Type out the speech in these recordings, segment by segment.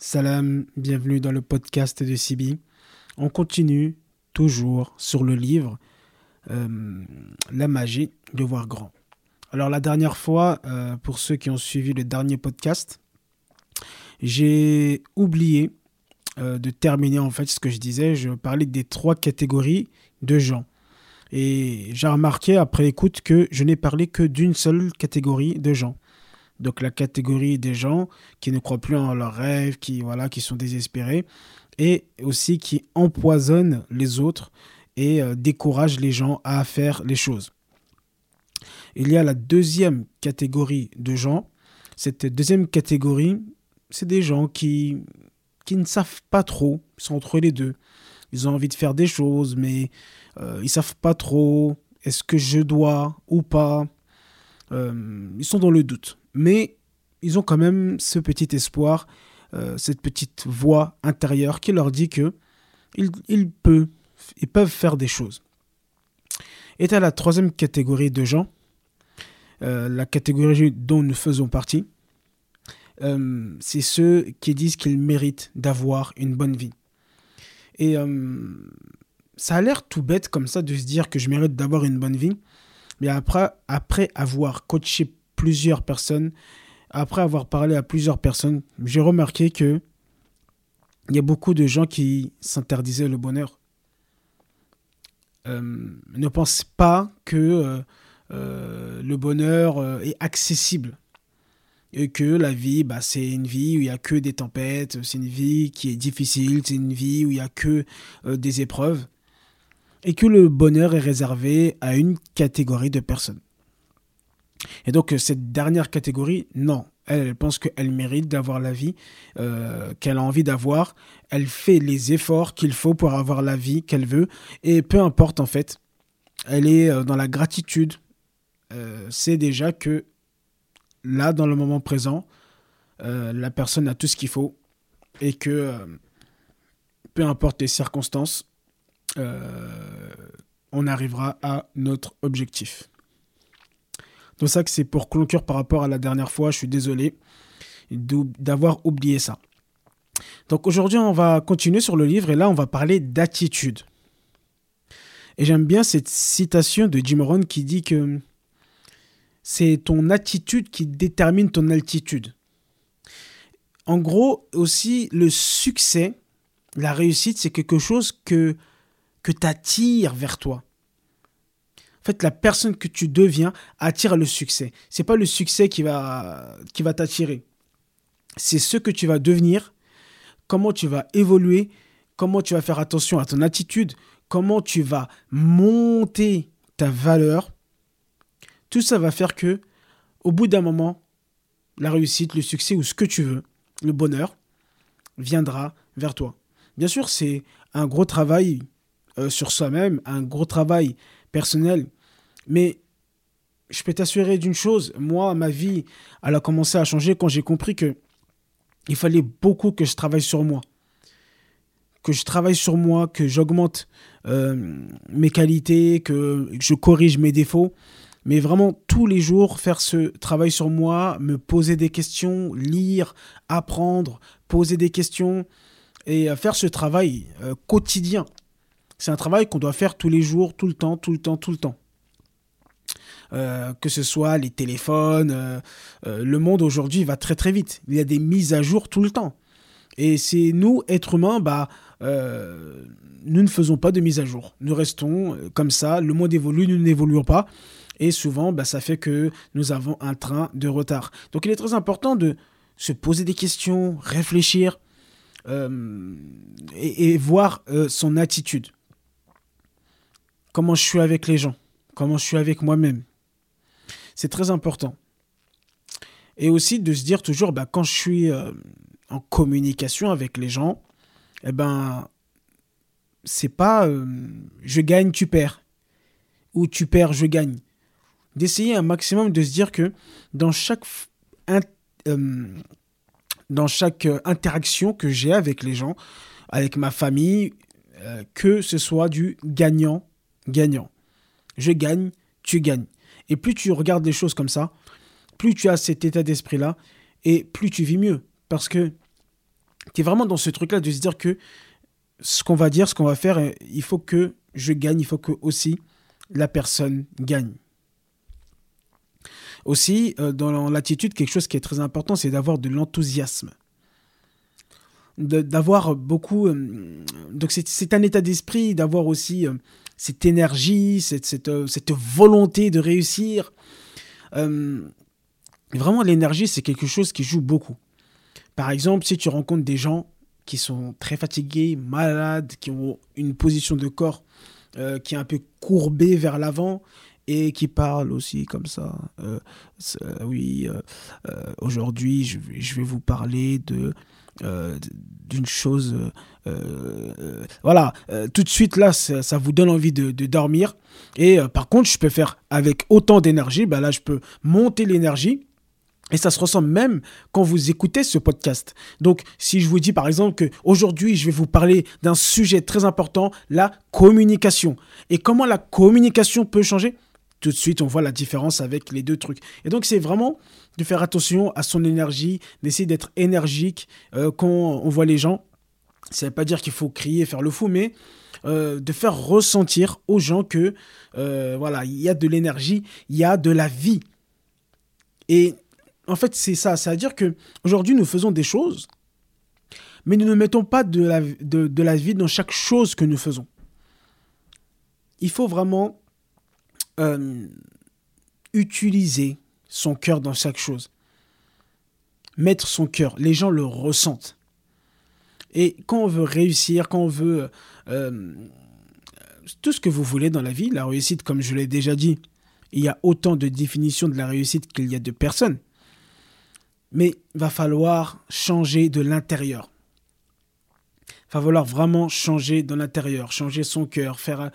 Salam, bienvenue dans le podcast de Sibi. On continue toujours sur le livre euh, La magie de voir grand. Alors la dernière fois, euh, pour ceux qui ont suivi le dernier podcast, j'ai oublié euh, de terminer en fait ce que je disais. Je parlais des trois catégories de gens. Et j'ai remarqué après écoute que je n'ai parlé que d'une seule catégorie de gens. Donc la catégorie des gens qui ne croient plus en leurs rêves, qui voilà, qui sont désespérés et aussi qui empoisonnent les autres et euh, découragent les gens à faire les choses. Il y a la deuxième catégorie de gens. Cette deuxième catégorie, c'est des gens qui qui ne savent pas trop, sont entre les deux. Ils ont envie de faire des choses, mais euh, ils savent pas trop. Est-ce que je dois ou pas euh, Ils sont dans le doute. Mais ils ont quand même ce petit espoir, euh, cette petite voix intérieure qui leur dit que ils, ils, peuvent, ils peuvent faire des choses. Et à la troisième catégorie de gens, la catégorie dont nous faisons partie, euh, c'est ceux qui disent qu'ils méritent d'avoir une bonne vie. Et euh, ça a l'air tout bête comme ça de se dire que je mérite d'avoir une bonne vie. Mais après, après avoir coaché plusieurs personnes, après avoir parlé à plusieurs personnes, j'ai remarqué que il y a beaucoup de gens qui s'interdisaient le bonheur. Euh, ne pensent pas que le bonheur est accessible et que la vie, bah, c'est une vie où il n'y a que des tempêtes, c'est une vie qui est difficile, c'est une vie où il n'y a que euh, des épreuves, et que le bonheur est réservé à une catégorie de personnes. Et donc cette dernière catégorie, non, elle, pense qu'elle mérite d'avoir la vie euh, qu'elle a envie d'avoir, elle fait les efforts qu'il faut pour avoir la vie qu'elle veut, et peu importe en fait, elle est euh, dans la gratitude, c'est déjà que là, dans le moment présent, euh, la personne a tout ce qu'il faut et que euh, peu importe les circonstances, euh, on arrivera à notre objectif. Donc ça que c'est pour conclure par rapport à la dernière fois, je suis désolé d'avoir oublié ça. Donc aujourd'hui, on va continuer sur le livre et là, on va parler d'attitude. Et j'aime bien cette citation de Jim Rohn qui dit que c'est ton attitude qui détermine ton altitude. En gros, aussi, le succès, la réussite, c'est quelque chose que, que tu attires vers toi. Fait, la personne que tu deviens attire le succès. C'est pas le succès qui va, qui va t'attirer. C'est ce que tu vas devenir, comment tu vas évoluer, comment tu vas faire attention à ton attitude, comment tu vas monter ta valeur tout ça va faire que, au bout d'un moment, la réussite, le succès ou ce que tu veux, le bonheur, viendra vers toi. Bien sûr, c'est un gros travail euh, sur soi-même, un gros travail personnel, mais je peux t'assurer d'une chose, moi, ma vie, elle a commencé à changer quand j'ai compris que il fallait beaucoup que je travaille sur moi. Que je travaille sur moi, que j'augmente euh, mes qualités, que je corrige mes défauts mais vraiment tous les jours faire ce travail sur moi, me poser des questions, lire, apprendre, poser des questions et euh, faire ce travail euh, quotidien. C'est un travail qu'on doit faire tous les jours, tout le temps, tout le temps, tout le temps. Euh, que ce soit les téléphones, le monde aujourd'hui va très très vite. Il y a des mises à jour tout le temps. Et c'est nous, êtres humains, bah, nous ne faisons pas de mise à jour. Nous restons comme ça, le monde évolue, nous n'évoluons pas. Et souvent, bah, ça fait que nous avons un train de retard. Donc il est très important de se poser des questions, réfléchir euh, et, voir euh, son attitude. Comment je suis avec les gens? Comment je suis avec moi-même? C'est très important. Et aussi de se dire toujours, bah, quand je suis euh, en communication avec les gens, eh ben, c'est pas je gagne, tu perds. Ou tu perds, je gagne d'essayer un maximum de se dire que dans chaque, euh, euh, interaction que j'ai avec les gens, avec ma famille, euh, que ce soit du gagnant-gagnant. Je gagne, tu gagnes. Et plus tu regardes les choses comme ça, plus tu as cet état d'esprit-là, et plus tu vis mieux. Parce que tu es vraiment dans ce truc-là de se dire que ce qu'on va dire, ce qu'on va faire, euh, il faut que je gagne, il faut que aussi la personne gagne. Aussi, euh, dans l'attitude, quelque chose qui est très important, c'est d'avoir de l'enthousiasme. D'avoir beaucoup. Euh, donc, c'est un état d'esprit, d'avoir aussi cette énergie, cette, cette, volonté de réussir. vraiment, l'énergie, c'est quelque chose qui joue beaucoup. Par exemple, si tu rencontres des gens qui sont très fatigués, malades, qui ont une position de corps euh, qui est un peu courbée vers l'avant et qui parlent aussi comme ça. Euh, oui, euh, aujourd'hui, je, je, vais vous parler de d'une chose. voilà, tout de suite là, ça, vous donne envie de, dormir. Et par contre, je peux faire avec autant d'énergie. Ben là, je peux monter l'énergie et ça se ressent même quand vous écoutez ce podcast. Donc, si je vous dis par exemple que aujourd'hui, je vais vous parler d'un sujet très important, la communication. Et comment la communication peut changer? Tout de suite, on voit la différence avec les deux trucs. Et donc, c'est vraiment de faire attention à son énergie, d'essayer d'être énergique euh, quand on voit les gens. Ça ne veut pas dire qu'il faut crier, faire le fou, mais euh, de faire ressentir aux gens que euh, voilà, il y a de l'énergie, il y a de la vie. Et en fait, c'est ça. C'est-à-dire que aujourd'hui, nous faisons des choses, mais nous ne mettons pas de la, de, la vie dans chaque chose que nous faisons. Il faut vraiment euh, utiliser son cœur dans chaque chose. Mettre son cœur. Les gens le ressentent. Et quand on veut réussir, quand on veut euh, tout ce que vous voulez dans la vie, la réussite, comme je l'ai déjà dit, il y a autant de définitions de la réussite qu'il y a de personnes. Mais il va falloir changer de l'intérieur. Il va falloir vraiment changer de l'intérieur, changer son cœur, faire...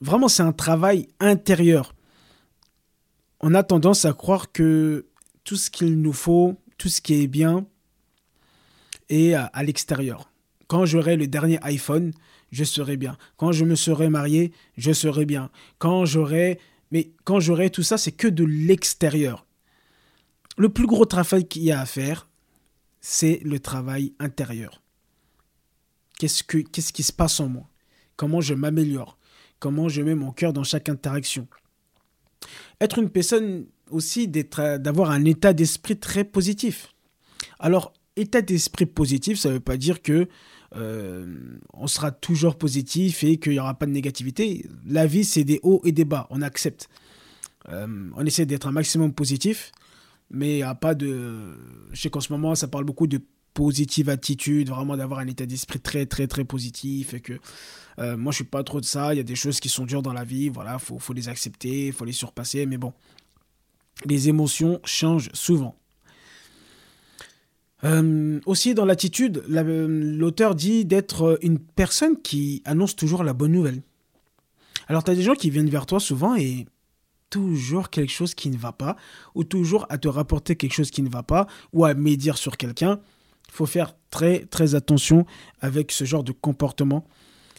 Vraiment, c'est un travail intérieur. On a tendance à croire que tout ce qu'il nous faut, tout ce qui est bien, est à, l'extérieur. Quand j'aurai le dernier iPhone, je serai bien. Quand je me serai marié, je serai bien. Quand j'aurai... Mais quand j'aurai tout ça, c'est que de l'extérieur le plus gros travail qu'il y a à faire, c'est le travail intérieur. Qu'est-ce, que, qu'est-ce qui se passe en moi? Comment je m'améliore? Comment je mets mon cœur dans chaque interaction Être une personne aussi, d'avoir un état d'esprit très positif. Alors, état d'esprit positif, ça ne veut pas dire que euh, on sera toujours positif et qu'il n'y aura pas de négativité. La vie, c'est des hauts et des bas, on accepte. Euh, on essaie d'être un maximum positif mais il n'y a pas de. Je sais qu'en ce moment, ça parle beaucoup de positive attitude, vraiment d'avoir un état d'esprit très, très, très positif. Et que euh, moi, je suis pas trop de ça. Il y a des choses qui sont dures dans la vie, voilà, faut, faut les accepter, il faut les surpasser. Mais bon, les émotions changent souvent. Euh, aussi, dans l'attitude, l'auteur dit d'être une personne qui annonce toujours la bonne nouvelle. Alors, tu as des gens qui viennent vers toi souvent et toujours quelque chose qui ne va pas, ou toujours à te rapporter quelque chose qui ne va pas, ou à médire sur quelqu'un. Il faut faire très très attention avec ce genre de comportement.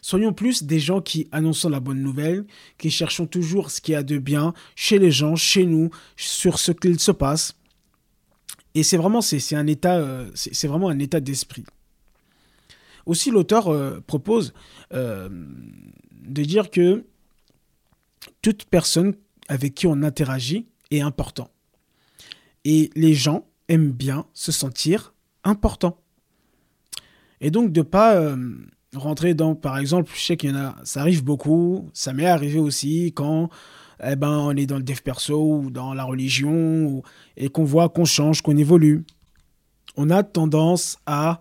Soyons plus des gens qui annonçons la bonne nouvelle, qui cherchons toujours ce qu'il y a de bien chez les gens, chez nous, sur ce qu'il se passe. Et c'est vraiment, un état, euh, vraiment un état d'esprit. Aussi, l'auteur euh, propose euh, de dire que toute personne avec qui on interagit est important. Et les gens aiment bien se sentir importants. Et donc de pas euh, rentrer dans, par exemple, je sais qu'il y en a, ça arrive beaucoup, ça m'est arrivé aussi quand eh ben, on est dans le dev perso ou dans la religion et qu'on voit qu'on change, qu'on évolue. On a tendance à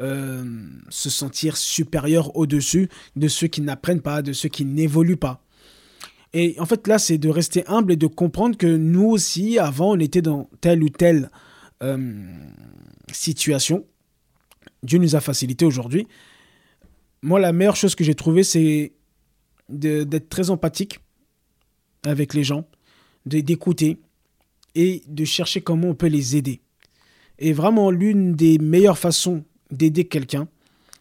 euh, se sentir supérieur au-dessus de ceux qui n'apprennent pas, de ceux qui n'évoluent pas. Et en fait, là, c'est de rester humble et de comprendre que nous aussi, avant, on était dans telle ou telle situation. Dieu nous a facilité aujourd'hui. Moi, la meilleure chose que j'ai trouvée, c'est d'être très empathique avec les gens, d'écouter et de chercher comment on peut les aider. Et vraiment, l'une des meilleures façons d'aider quelqu'un,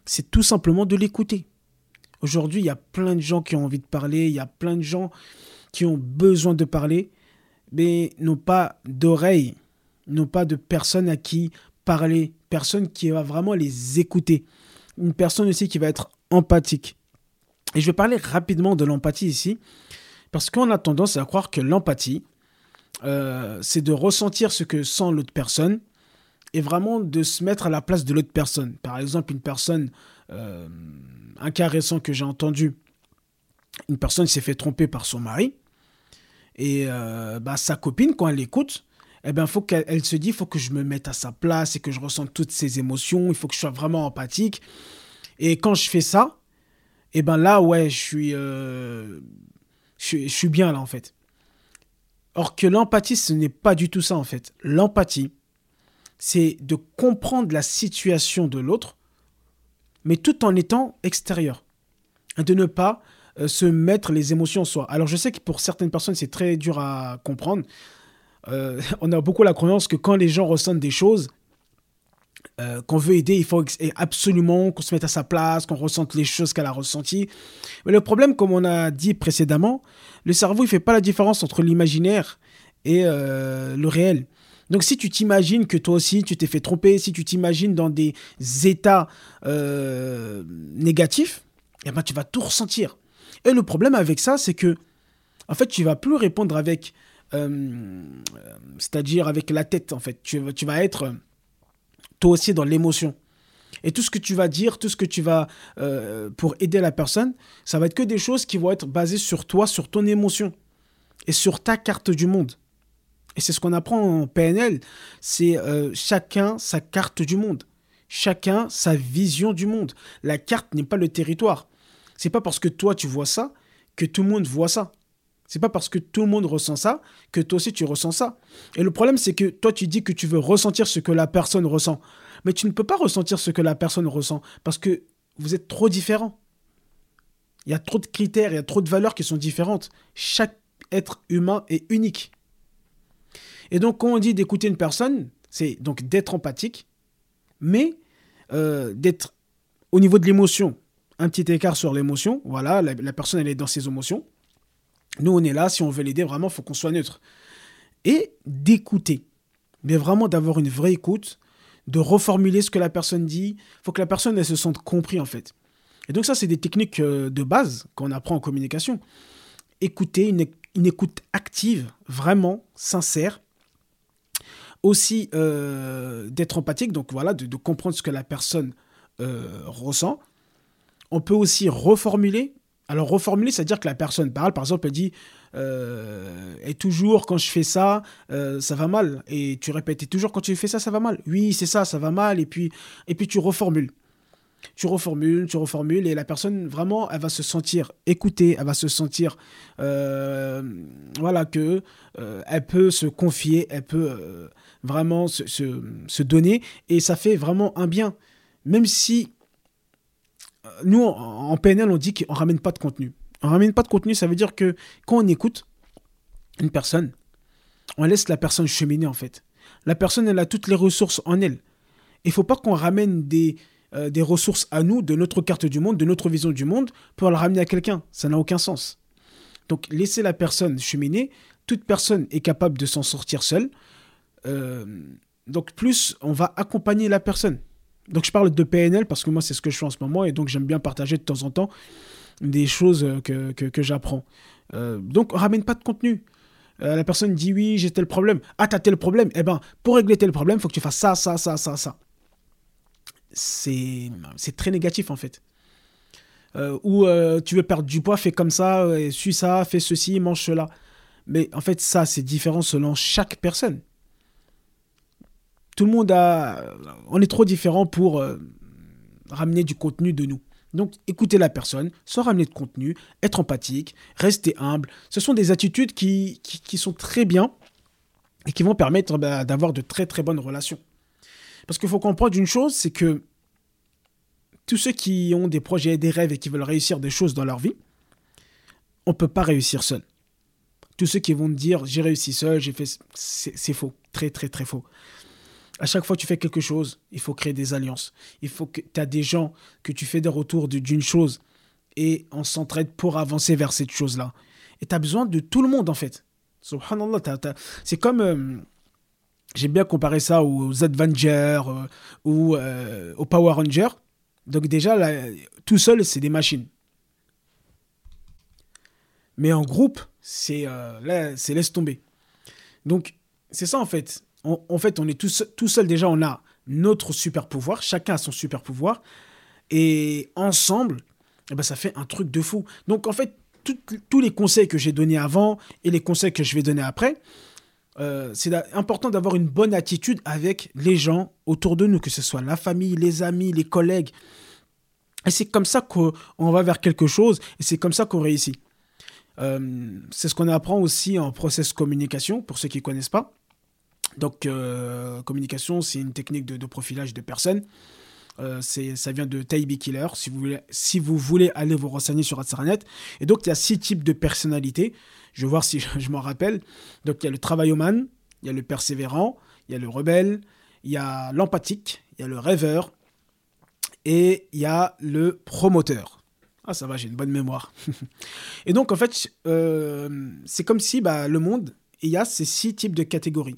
c'est tout simplement de l'écouter. Aujourd'hui, il y a plein de gens qui ont envie de parler, il y a plein de gens qui ont besoin de parler, mais n'ont pas d'oreilles, n'ont pas de personnes à qui parler, personne qui va vraiment les écouter. Une personne aussi qui va être empathique. Et je vais parler rapidement de l'empathie ici, parce qu'on a tendance à croire que l'empathie, euh, c'est de ressentir ce que sent l'autre personne et vraiment de se mettre à la place de l'autre personne. Par exemple, une personne, euh, un cas récent que j'ai entendu, une personne s'est fait tromper par son mari et euh, bah, sa copine, quand elle écoute, eh ben, faut qu'elle se dit, il faut que je me mette à sa place et que je ressente toutes ses émotions, il faut que je sois vraiment empathique. Et quand je fais ça, eh ben là, ouais, je suis, je suis bien là, en fait. Or que l'empathie, ce n'est pas du tout ça, en fait. L'empathie, c'est de comprendre la situation de l'autre, mais tout en étant extérieur. De ne pas euh, se mettre les émotions en soi. Alors je sais que pour certaines personnes, c'est très dur à comprendre. Euh, on a beaucoup la croyance que quand les gens ressentent des choses, euh, qu'on veut aider, il faut absolument qu'on se mette à sa place, qu'on ressente les choses qu'elle a ressenties. Mais le problème, comme on a dit précédemment, le cerveau, il fait pas la différence entre l'imaginaire et le réel. Donc si tu t'imagines que toi aussi tu t'es fait tromper, si tu t'imagines dans des états euh, négatifs, eh ben, tu vas tout ressentir. Et le problème avec ça, c'est que en fait, tu vas plus répondre avec, euh, c'est-à-dire avec la tête. En fait, tu, tu vas être toi aussi dans l'émotion. Et tout ce que tu vas dire, tout ce que tu vas euh, pour aider la personne, ça va être que des choses qui vont être basées sur toi, sur ton émotion et sur ta carte du monde. Et c'est ce qu'on apprend en PNL, c'est euh, chacun sa carte du monde, chacun sa vision du monde. La carte n'est pas le territoire. C'est pas parce que toi tu vois ça que tout le monde voit ça. C'est pas parce que tout le monde ressent ça que toi aussi tu ressens ça. Et le problème c'est que toi tu dis que tu veux ressentir ce que la personne ressent, mais tu ne peux pas ressentir ce que la personne ressent parce que vous êtes trop différents. Il y a trop de critères, il y a trop de valeurs qui sont différentes. Chaque être humain est unique. Et donc, quand on dit d'écouter une personne, c'est donc d'être empathique, mais euh, d'être au niveau de l'émotion. Un petit écart sur l'émotion. Voilà, la, personne, elle est dans ses émotions. Nous, on est là. Si on veut l'aider, vraiment, il faut qu'on soit neutre. Et d'écouter. Mais vraiment d'avoir une vraie écoute, de reformuler ce que la personne dit. Il faut que la personne, se sente compris, en fait. Et donc, ça, c'est des techniques euh, de base qu'on apprend en communication. Écouter, une écoute active, vraiment sincère, aussi euh, d'être empathique, donc voilà, de, comprendre ce que la personne euh, ressent. On peut aussi reformuler. Alors reformuler, c'est-à-dire que la personne parle, par exemple, elle dit euh, et toujours quand je fais ça, ça va mal. Et tu répètes, et toujours quand tu fais ça, ça va mal. Oui, c'est ça, ça va mal. Et puis, et puis tu reformules tu reformules, tu reformules, et la personne, vraiment, elle va se sentir écoutée, elle va se sentir, euh, voilà, que euh, elle peut se confier, elle peut euh, vraiment se, se, donner, et ça fait vraiment un bien. Même si, nous, en, PNL, on dit qu'on ramène pas de contenu. On ramène pas de contenu, ça veut dire que quand on écoute une personne, on laisse la personne cheminer, en fait. La personne, elle a toutes les ressources en elle. Il faut pas qu'on ramène des euh, ressources à nous, de notre carte du monde, de notre vision du monde, pour le ramener à quelqu'un. Ça n'a aucun sens. Donc laisser la personne cheminer, toute personne est capable de s'en sortir seule. Euh, donc plus on va accompagner la personne. Donc je parle de PNL parce que moi c'est ce que je fais en ce moment et donc j'aime bien partager de temps en temps des choses que, que, j'apprends. Euh, donc on ramène pas de contenu. la personne dit oui, j'ai tel problème. Ah, t'as tel problème. Eh ben, pour régler tel problème, faut que tu fasses ça, ça, ça, ça, ça c'est très négatif en fait. Euh, ou euh, tu veux perdre du poids, fais comme ça, euh, suis ça, fais ceci, mange cela. Mais en fait, ça, c'est différent selon chaque personne. Tout le monde a. On est trop différent pour ramener du contenu de nous. Donc, écouter la personne, sans ramener de contenu, être empathique, rester humble. Ce sont des attitudes qui, qui, sont très bien et qui vont permettre bah, d'avoir de très très bonnes relations. Parce qu'il faut comprendre une chose, c'est que tous ceux qui ont des projets, des rêves et qui veulent réussir des choses dans leur vie, on ne peut pas réussir seul. Tous ceux qui vont dire j'ai réussi seul, j'ai fait. C'est faux. Très, très, très faux. À chaque fois que tu fais quelque chose, il faut créer des alliances. Il faut que tu as des gens, que tu fais des retours d'une chose et on s'entraide pour avancer vers cette chose-là. Et tu as besoin de tout le monde en fait. Subhanallah, c'est comme. Euh, J'aime bien comparer ça aux Avengers euh, ou euh, aux Power Rangers. Donc déjà, tout seul, c'est des machines. Mais en groupe, c'est laisse tomber. Donc c'est ça en fait. En, fait, on est tout seul, déjà, on a notre super pouvoir. Chacun a son super pouvoir. Et ensemble, eh ben, ça fait un truc de fou. Donc en fait, tous les conseils que j'ai donnés avant et les conseils que je vais donner après, euh, c'est important d'avoir une bonne attitude avec les gens autour de nous, que ce soit la famille, les amis, les collègues. Et c'est comme ça qu'on va vers quelque chose et c'est comme ça qu'on réussit. Euh, c'est ce qu'on apprend aussi en process communication, pour ceux qui ne connaissent pas. Donc, euh, communication, c'est une technique de, profilage de personnes. Euh, ça vient de Taibi Killer, si vous, voulez, si vous voulez aller vous renseigner sur Internet. Et donc, il y a six types de personnalités. Je vais voir si je, m'en rappelle. Donc, il y a le travailloman, il y a le persévérant, il y a le rebelle, il y a l'empathique, il y a le rêveur et il y a le promoteur. Ah, ça va, j'ai une bonne mémoire. et donc, en fait, euh, c'est comme si bah, le monde, il y a ces six types de catégories.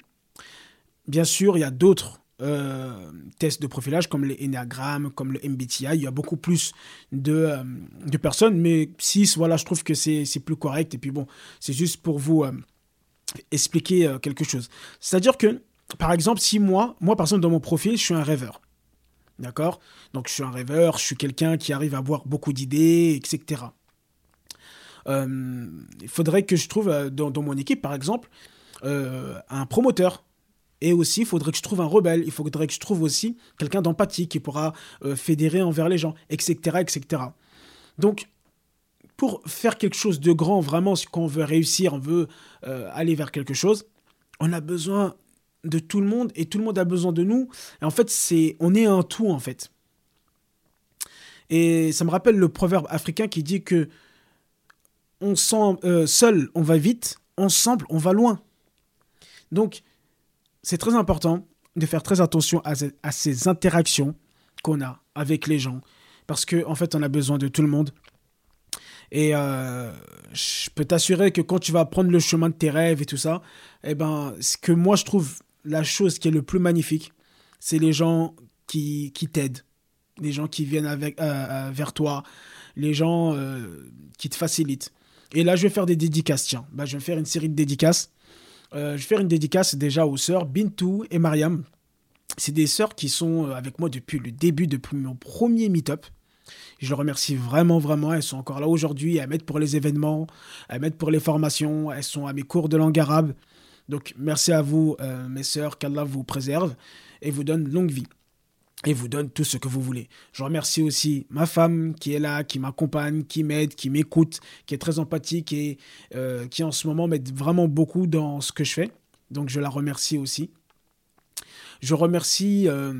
Bien sûr, il y a d'autres euh, tests de profilage comme les Enneagrammes, comme le MBTI. Il y a beaucoup plus de, euh, personnes, mais 6, voilà, je trouve que c'est plus correct. Et puis bon, c'est juste pour vous euh, expliquer quelque chose. C'est-à-dire que, par exemple, si moi, moi, par exemple, dans mon profil, je suis un rêveur. D'accord? Donc, je suis un rêveur, je suis quelqu'un qui arrive à avoir beaucoup d'idées, etc. il faudrait que je trouve dans mon équipe, par exemple, un promoteur et aussi, il faudrait que je trouve un rebelle, il faudrait que je trouve aussi quelqu'un d'empathique qui pourra euh, fédérer envers les gens, etc., etc. Donc, pour faire quelque chose de grand, vraiment, si on veut réussir, on veut euh, aller vers quelque chose, on a besoin de tout le monde et tout le monde a besoin de nous. Et en fait, c'est, on est un tout, en fait. Et ça me rappelle le proverbe africain qui dit que on sent, euh, seul, on va vite, ensemble, on va loin. Donc, c'est très important de faire très attention à, ces interactions qu'on a avec les gens. Parce qu'en en fait, on a besoin de tout le monde. Et euh, je peux t'assurer que quand tu vas prendre le chemin de tes rêves et tout ça, eh ben, ce que moi je trouve la chose qui est le plus magnifique, c'est les gens qui, qui t'aident, les gens qui viennent avec, euh, euh, vers toi, les gens qui te facilitent. Et là, je vais faire des dédicaces, tiens. Bah, je vais faire une série de dédicaces euh, je vais faire une dédicace déjà aux sœurs Bintou et Mariam. C'est des sœurs qui sont euh, avec moi depuis le début, depuis mon premier meet-up. Je les remercie vraiment, vraiment. Elles sont encore là aujourd'hui. Elles m'aident pour les événements, elles m'aident pour les formations. Elles sont à mes cours de langue arabe. Donc, merci à vous, euh, mes sœurs. Qu'Allah vous préserve et vous donne longue vie et vous donne tout ce que vous voulez. Je remercie aussi ma femme qui est là, qui m'accompagne, qui m'aide, qui m'écoute, qui est très empathique et euh, qui en ce moment m'aide vraiment beaucoup dans ce que je fais. Donc je la remercie aussi. Je remercie euh,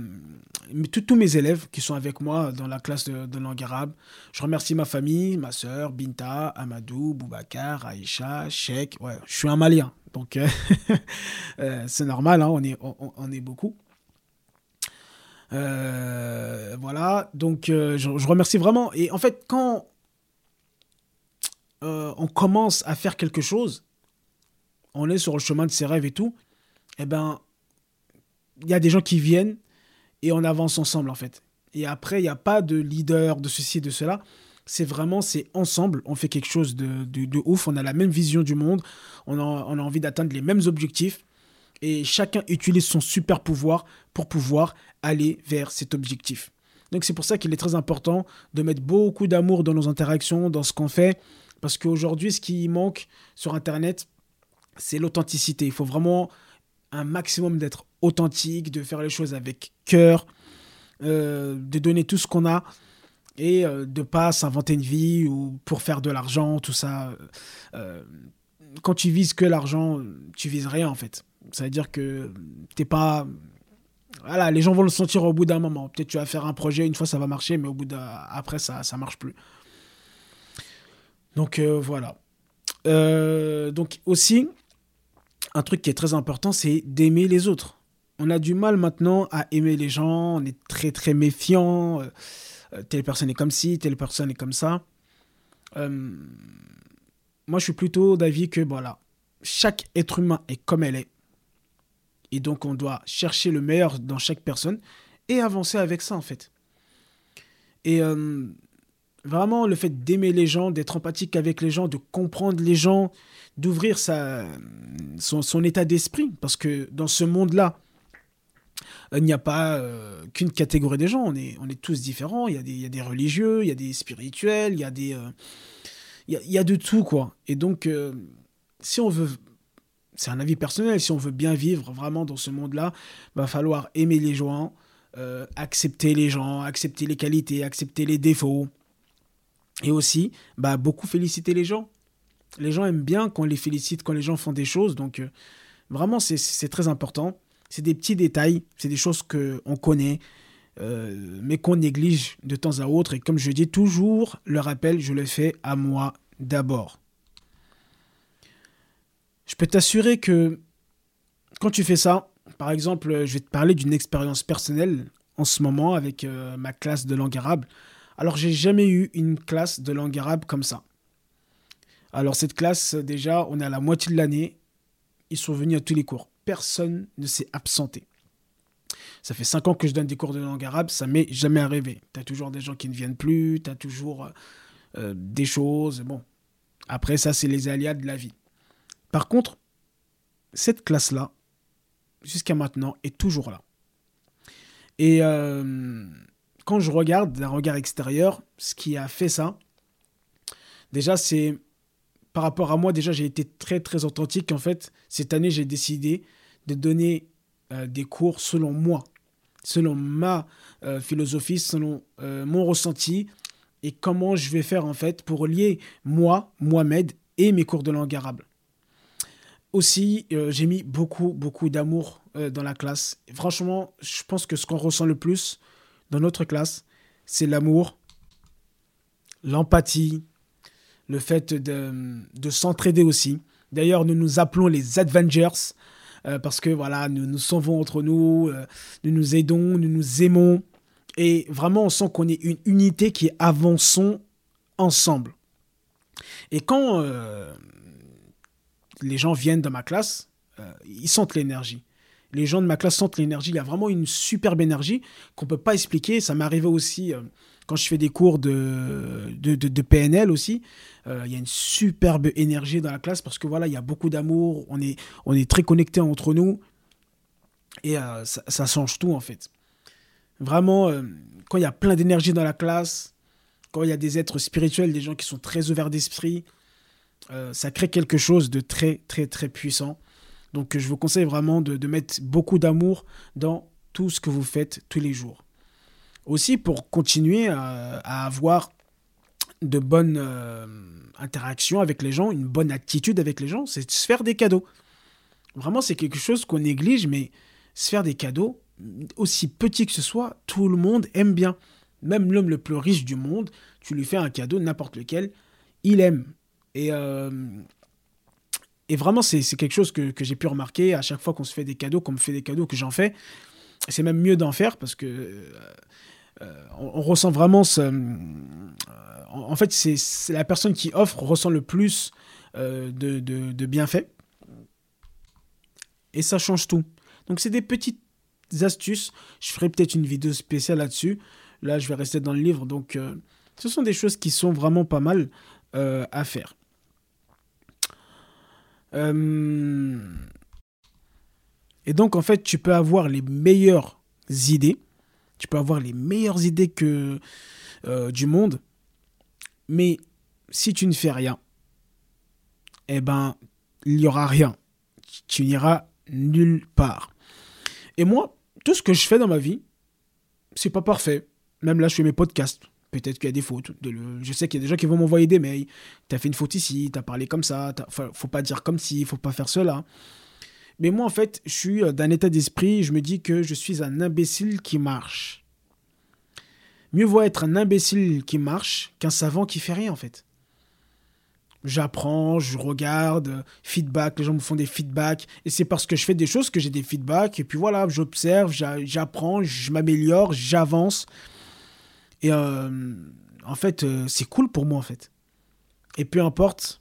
tous mes élèves qui sont avec moi dans la classe de, langue arabe. Je remercie ma famille, ma soeur, Binta, Amadou, Boubacar, Aïcha, Sheikh. Ouais, je suis un Malien, donc euh, c'est normal, hein, on, est, on est beaucoup. Euh, voilà, donc euh, je, remercie vraiment. Et en fait, quand euh, on commence à faire quelque chose, on est sur le chemin de ses rêves et tout, eh ben, il y a des gens qui viennent et on avance ensemble en fait. Et après, il n'y a pas de leader, de ceci, de cela. C'est vraiment, c'est ensemble, on fait quelque chose de, de, ouf, on a la même vision du monde, on on a envie d'atteindre les mêmes objectifs et chacun utilise son super pouvoir pour pouvoir aller vers cet objectif. Donc c'est pour ça qu'il est très important de mettre beaucoup d'amour dans nos interactions, dans ce qu'on fait, parce qu'aujourd'hui, ce qui manque sur Internet, c'est l'authenticité. Il faut vraiment un maximum d'être authentique, de faire les choses avec cœur, euh, de donner tout ce qu'on a et euh, de pas s'inventer une vie ou pour faire de l'argent, tout ça. Euh, quand tu vises que l'argent, tu vises rien en fait. Ça veut dire que t'es pas voilà, les gens vont le sentir au bout d'un moment. Peut-être tu vas faire un projet, une fois ça va marcher, mais au bout après ça ça marche plus. Donc euh, voilà. Euh, donc aussi, un truc qui est très important, c'est d'aimer les autres. On a du mal maintenant à aimer les gens, on est très très méfiant. Euh, telle personne est comme ci, telle personne est comme ça. moi, je suis plutôt d'avis que voilà, chaque être humain est comme elle est Et donc, on doit chercher le meilleur dans chaque personne et avancer avec ça, en fait. Et euh, vraiment, le fait d'aimer les gens, d'être empathique avec les gens, de comprendre les gens, d'ouvrir son, état d'esprit. Parce que dans ce monde-là, il n'y a pas euh, qu'une catégorie des gens, on est, on est tous différents. Il y, a des, il y a des religieux, il y a des spirituels, il y a, des, euh, il, y a, de tout, quoi. Et donc, si on veut c'est un avis personnel, si on veut bien vivre vraiment dans ce monde-là, va falloir aimer les gens, euh, accepter les gens, accepter les qualités, accepter les défauts. Et aussi, bah, beaucoup féliciter les gens. Les gens aiment bien quand on les félicite, quand les gens font des choses. Donc, euh, vraiment, c'est très important. C'est des petits détails, c'est des choses qu'on connaît, euh, mais qu'on néglige de temps à autre. Et comme je dis toujours, le rappel, je le fais à moi d'abord. Je peux t'assurer que quand tu fais ça, par exemple, je vais te parler d'une expérience personnelle en ce moment avec euh, ma classe de langue arabe. Alors, j'ai jamais eu une classe de langue arabe comme ça. Alors, cette classe, déjà, on est à la moitié de l'année. Ils sont venus à tous les cours. Personne ne s'est absenté. Ça fait cinq ans que je donne des cours de langue arabe, ça m'est jamais arrivé. Tu as toujours des gens qui ne viennent plus, tu as toujours euh, des choses. Bon, après, ça, c'est les aléas de la vie. Par contre, cette classe-là, jusqu'à maintenant, est toujours là. Et euh, quand je regarde d'un regard extérieur, ce qui a fait ça, déjà, c'est par rapport à moi, déjà, j'ai été très, très authentique. En fait, cette année, j'ai décidé de donner euh, des cours selon moi, selon ma euh, philosophie, selon mon ressenti et comment je vais faire, en fait, pour lier moi, Mohamed, et mes cours de langue arabe. Aussi, euh, j'ai mis beaucoup, beaucoup d'amour euh, dans la classe. franchement, je pense que ce qu'on ressent le plus dans notre classe, c'est l'amour, l'empathie, le fait de, de s'entraider aussi. D'ailleurs, nous nous appelons les Avengers euh, parce que voilà, nous nous sauvons entre nous, nous nous aidons, nous nous aimons. Et vraiment, on sent qu'on est une unité qui avançons ensemble. Et quand les gens viennent dans ma classe, euh, ils sentent l'énergie. Les gens de ma classe sentent l'énergie. Il y a vraiment une superbe énergie qu'on ne peut pas expliquer. Ça m'est arrivé aussi euh, quand je fais des cours de, de, PNL aussi. Euh, il y a une superbe énergie dans la classe parce que voilà, il y a beaucoup d'amour. On est, on est très connectés entre nous. Et ça, change tout en fait. Vraiment, quand il y a plein d'énergie dans la classe, quand il y a des êtres spirituels, des gens qui sont très ouverts d'esprit, euh, ça crée quelque chose de très, très, très puissant. Donc, je vous conseille vraiment de, mettre beaucoup d'amour dans tout ce que vous faites tous les jours. Aussi, pour continuer à, avoir de bonnes euh, interactions avec les gens, une bonne attitude avec les gens, c'est de se faire des cadeaux. Vraiment, c'est quelque chose qu'on néglige, mais se faire des cadeaux, aussi petit que ce soit, tout le monde aime bien. Même l'homme le plus riche du monde, tu lui fais un cadeau, n'importe lequel, il aime. Et, euh, et vraiment, c'est quelque chose que, j'ai pu remarquer à chaque fois qu'on se fait des cadeaux, qu'on me fait des cadeaux, que j'en fais. C'est même mieux d'en faire parce que euh, euh, on, ressent vraiment ce. en fait, c'est la personne qui offre ressent le plus de bienfaits. Et ça change tout. Donc, c'est des petites astuces. Je ferai peut-être une vidéo spéciale là-dessus. Là, je vais rester dans le livre. Donc, ce sont des choses qui sont vraiment pas mal à faire. Euh, et donc, en fait, tu peux avoir les meilleures idées. Tu peux avoir les meilleures idées que euh, du monde. Mais si tu ne fais rien, eh ben, il n'y aura rien. Tu n'iras nulle part. Et moi, tout ce que je fais dans ma vie, c'est pas parfait. Même là, je fais mes podcasts. Peut-être qu'il y a des fautes. Je sais qu'il y a des gens qui vont m'envoyer des mails. Tu as fait une faute ici, tu as parlé comme ça. Faut pas dire comme si, faut pas faire cela. Mais moi, en fait, je suis euh, d'un état d'esprit, je me dis que je suis un imbécile qui marche. Mieux vaut être un imbécile qui marche qu'un savant qui fait rien, en fait. J'apprends, je regarde, feedback, les gens me font des feedbacks. Et c'est parce que je fais des choses que j'ai des feedbacks. Et puis voilà, j'observe, j'apprends, je m'améliore, j'avance. Et euh, en fait, euh, c'est cool pour moi, en fait. Et peu importe,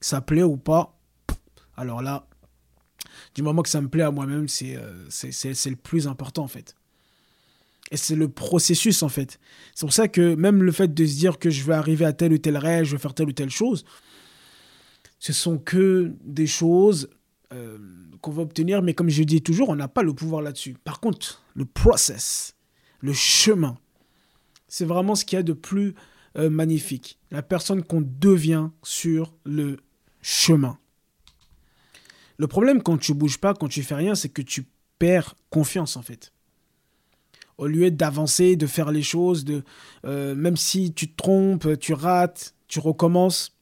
ça plaît ou pas, alors là, Du moment que ça me plaît à moi-même, c'est c'est le plus important en fait. Et c'est le processus en fait. C'est pour ça que même le fait de se dire que je vais arriver à tel ou tel rêve, je vais faire telle ou telle chose, ce sont que des choses euh, qu'on va obtenir, mais comme je dis toujours, on n'a pas le pouvoir là-dessus. Par contre, le process, le chemin, c'est vraiment ce qu'il y a de plus euh, magnifique. La personne qu'on devient sur le chemin. Le problème quand tu bouges pas, quand tu fais rien, c'est que tu perds confiance en fait. Au lieu d'avancer, de faire les choses, euh, même si tu te trompes, tu rates, tu recommences,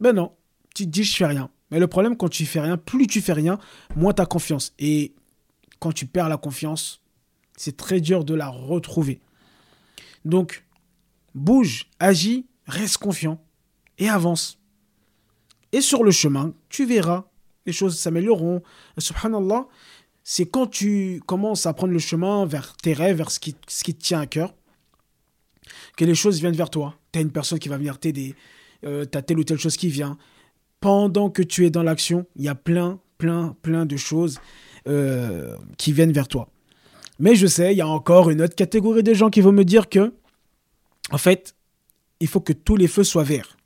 ben non, tu dis je fais rien. Mais le problème quand tu fais rien, plus tu fais rien, moins tu as confiance. Et quand tu perds la confiance, c'est très dur de la retrouver. Donc, bouge, agis, reste confiant et avance. Et sur le chemin, tu verras, les choses s'amélioreront. Subhanallah, c'est quand tu commences à prendre le chemin vers tes rêves, vers ce qui, te tient à cœur, que les choses viennent vers toi. Tu as une personne qui va venir t'aider, euh, tu as telle ou telle chose qui vient. Pendant que tu es dans l'action, il y a plein, plein, plein de choses euh, qui viennent vers toi. Mais je sais, il y a encore une autre catégorie de gens qui vont me dire que, en fait, il faut que tous les feux soient verts.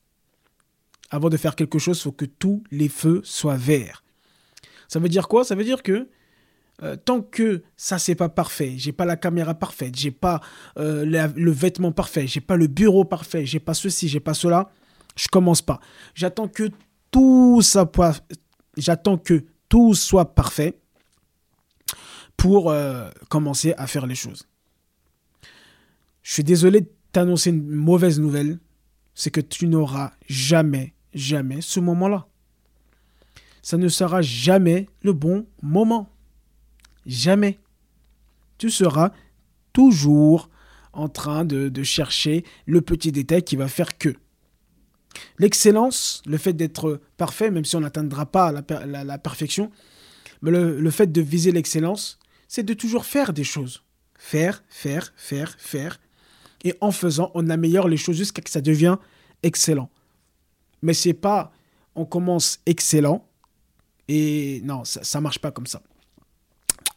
Avant de faire quelque chose, il faut que tous les feux soient verts. Ça veut dire quoi? Ça veut dire que euh, tant que ça c'est pas parfait, j'ai pas la caméra parfaite, j'ai pas euh, le vêtement parfait, j'ai pas le bureau parfait, j'ai pas ceci, j'ai pas cela, je commence pas. J'attends que tout ça j'attends que tout soit parfait pour euh, commencer à faire les choses. Je suis désolé de t'annoncer une mauvaise nouvelle, c'est que tu n'auras jamais, jamais ce moment-là. Ça ne sera jamais le bon moment. Jamais. Tu seras toujours en train de, chercher le petit détail qui va faire que. L'excellence, le fait d'être parfait, même si on n'atteindra pas la, perfection, mais le, fait de viser l'excellence, c'est de toujours faire des choses. Faire, faire, faire, faire. Et en faisant, on améliore les choses jusqu'à ce que ça devienne excellent. Mais c'est pas on commence excellent et non, ça ne marche pas comme ça.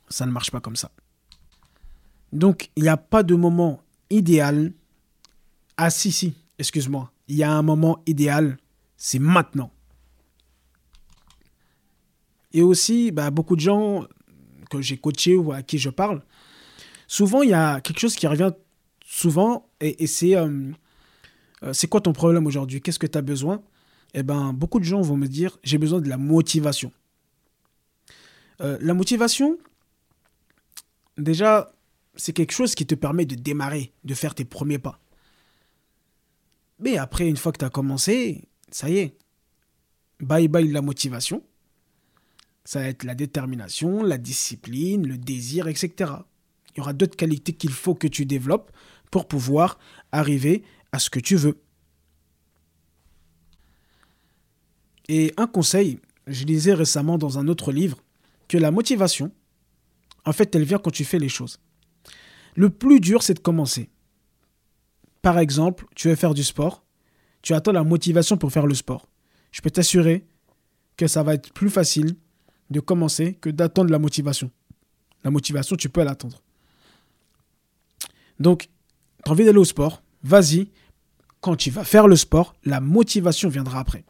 Ça ne marche pas comme ça. Donc, il n'y a pas de moment idéal. Ah si, si, excuse-moi. Il y a un moment idéal, c'est maintenant. Et aussi, bah, beaucoup de gens que j'ai coachés ou à qui je parle, souvent, il y a quelque chose qui revient souvent et, c'est euh, euh, c'est quoi ton problème aujourd'hui? Qu'est-ce que tu as besoin? Eh ben, beaucoup de gens vont me dire j'ai besoin de la motivation. Euh, la motivation, déjà, c'est quelque chose qui te permet de démarrer, de faire tes premiers pas. Mais après, une fois que tu as commencé, ça y est. Bye bye la motivation. Ça va être la détermination, la discipline, le désir, etc. Il y aura d'autres qualités qu'il faut que tu développes pour pouvoir arriver à ce que tu veux. Et un conseil, je lisais récemment dans un autre livre que la motivation, en fait, elle vient quand tu fais les choses. Le plus dur, c'est de commencer. Par exemple, tu veux faire du sport, tu attends la motivation pour faire le sport. Je peux t'assurer que ça va être plus facile de commencer que d'attendre la motivation. La motivation, tu peux l'attendre. Donc, tu as envie d'aller au sport, vas-y. Quand tu vas faire le sport, la motivation viendra après.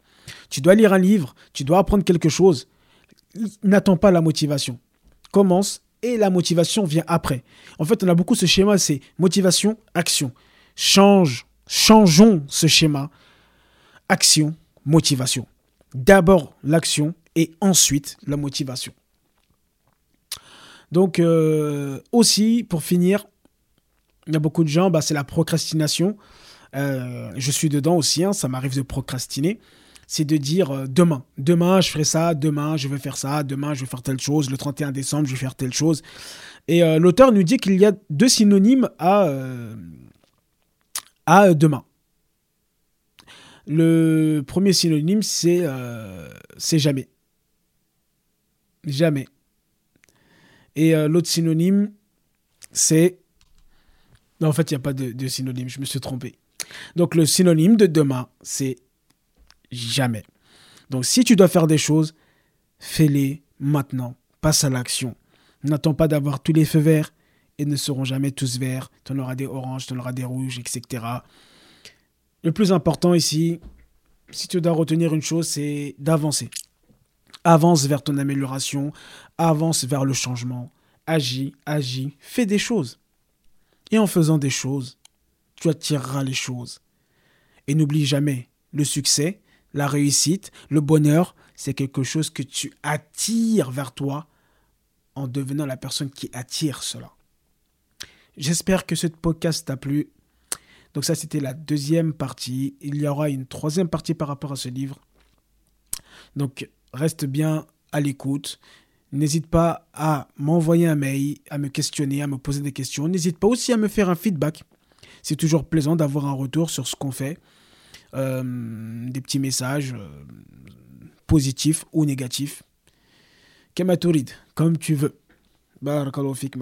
Tu dois lire un livre, tu dois apprendre quelque chose. N'attends pas la motivation. Commence et la motivation vient après. En fait, on a beaucoup ce schéma, c'est motivation, action. Change, changeons ce schéma. Action, motivation. D'abord l'action et ensuite la motivation. Donc euh, aussi, pour finir, il y a beaucoup de gens, bah, c'est la procrastination. Euh, je suis dedans aussi, hein, ça m'arrive de procrastiner c'est de dire euh, demain, demain je ferai ça, demain je vais faire ça, demain je vais faire telle chose, le 31 décembre je vais faire telle chose. Et l'auteur nous dit qu'il y a deux synonymes à, à demain. Le premier synonyme, c'est c'est jamais. Jamais. Et l'autre synonyme, c'est... Non, en fait, il n'y a pas de, de synonyme, je me suis trompé. Donc le synonyme de demain, c'est jamais. Donc si tu dois faire des choses, fais-les maintenant, passe à l'action. N'attends pas d'avoir tous les feux verts et ne seront jamais tous verts. Tu en auras des oranges, tu en auras des rouges, etc. Le plus important ici, si tu dois retenir une chose, c'est d'avancer. Avance vers ton amélioration, avance vers le changement, agis, agis, fais des choses. Et en faisant des choses, tu attireras les choses. Et n'oublie jamais, le succès, la réussite, le bonheur, c'est quelque chose que tu attires vers toi en devenant la personne qui attire cela. J'espère que ce podcast t'a plu. Donc ça, c'était la deuxième partie. Il y aura une troisième partie par rapport à ce livre. Donc reste bien à l'écoute. N'hésite pas à m'envoyer un mail, à me questionner, à me poser des questions. N'hésite pas aussi à me faire un feedback. C'est toujours plaisant d'avoir un retour sur ce qu'on fait. Euh, des petits messages euh, positifs ou négatifs. Kematurid, comme tu veux. Barakallahu fik.